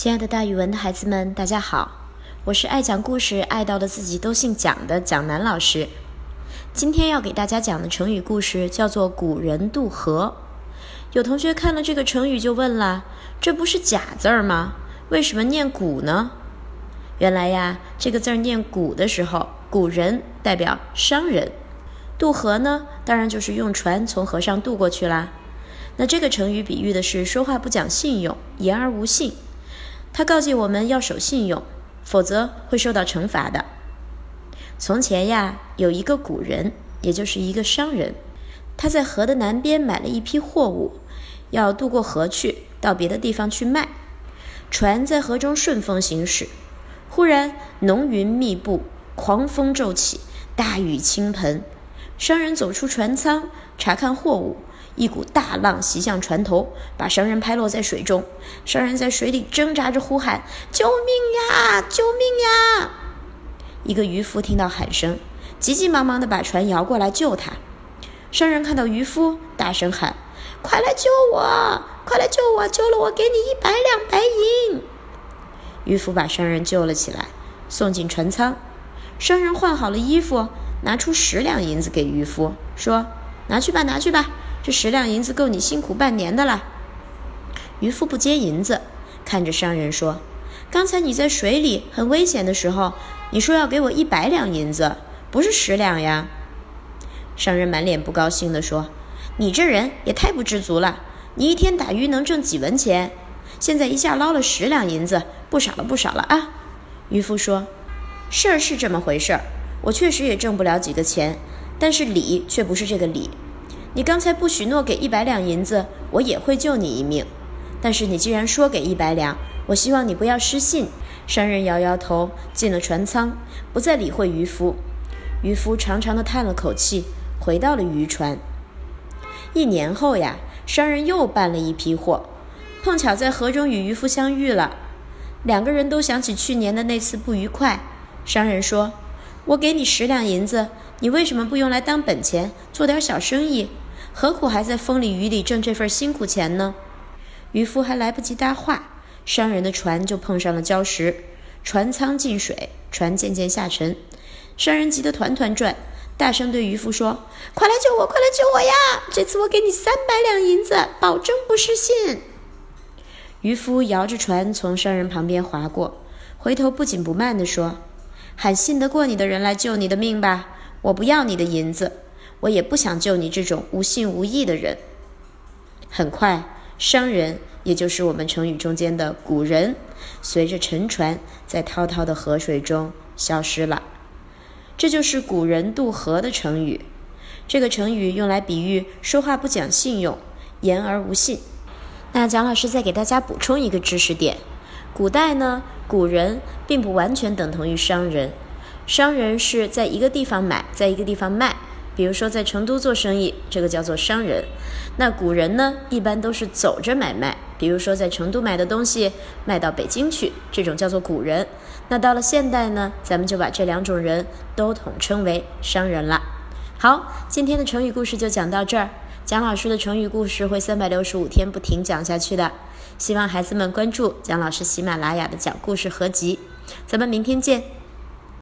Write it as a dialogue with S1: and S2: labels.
S1: 亲爱的，大语文的孩子们，大家好！我是爱讲故事、爱到的自己都姓蒋的蒋楠老师。今天要给大家讲的成语故事叫做“古人渡河”。有同学看了这个成语就问了：“这不是假字儿吗？为什么念‘古’呢？”原来呀，这个字儿念“古”的时候，“古人”代表商人，渡河呢，当然就是用船从河上渡过去啦。那这个成语比喻的是说话不讲信用，言而无信。他告诫我们要守信用，否则会受到惩罚的。从前呀，有一个古人，也就是一个商人，他在河的南边买了一批货物，要渡过河去，到别的地方去卖。船在河中顺风行驶，忽然浓云密布，狂风骤起，大雨倾盆。商人走出船舱，查看货物。一股大浪袭向船头，把商人拍落在水中。商人在水里挣扎着呼喊：“救命呀！救命呀！”一个渔夫听到喊声，急急忙忙地把船摇过来救他。商人看到渔夫，大声喊：“快来救我！快来救我！救了我，给你一百两白银。”渔夫把商人救了起来，送进船舱。商人换好了衣服，拿出十两银子给渔夫，说：“拿去吧，拿去吧。”这十两银子够你辛苦半年的了。渔夫不接银子，看着商人说：“刚才你在水里很危险的时候，你说要给我一百两银子，不是十两呀。”商人满脸不高兴地说：“你这人也太不知足了！你一天打鱼能挣几文钱？现在一下捞了十两银子，不少了，不少了啊！”渔夫说：“事儿是这么回事儿，我确实也挣不了几个钱，但是理却不是这个理。”你刚才不许诺给一百两银子，我也会救你一命。但是你既然说给一百两，我希望你不要失信。商人摇摇头，进了船舱，不再理会渔夫。渔夫长长的叹了口气，回到了渔船。一年后呀，商人又办了一批货，碰巧在河中与渔夫相遇了。两个人都想起去年的那次不愉快。商人说：“我给你十两银子，你为什么不用来当本钱，做点小生意？”何苦还在风里雨里挣这份辛苦钱呢？渔夫还来不及搭话，商人的船就碰上了礁石，船舱进水，船渐渐下沉。商人急得团团转，大声对渔夫说：“快来救我！快来救我呀！这次我给你三百两银子，保证不失信。”渔夫摇着船从商人旁边划过，回头不紧不慢地说：“喊信得过你的人来救你的命吧，我不要你的银子。”我也不想救你这种无信无义的人。很快，商人，也就是我们成语中间的古人，随着沉船在滔滔的河水中消失了。这就是“古人渡河”的成语。这个成语用来比喻说话不讲信用，言而无信。那蒋老师再给大家补充一个知识点：古代呢，古人并不完全等同于商人。商人是在一个地方买，在一个地方卖。比如说，在成都做生意，这个叫做商人。那古人呢，一般都是走着买卖。比如说，在成都买的东西卖到北京去，这种叫做古人。那到了现代呢，咱们就把这两种人都统称为商人了。好，今天的成语故事就讲到这儿。蒋老师的成语故事会三百六十五天不停讲下去的，希望孩子们关注蒋老师喜马拉雅的讲故事合集。咱们明天见。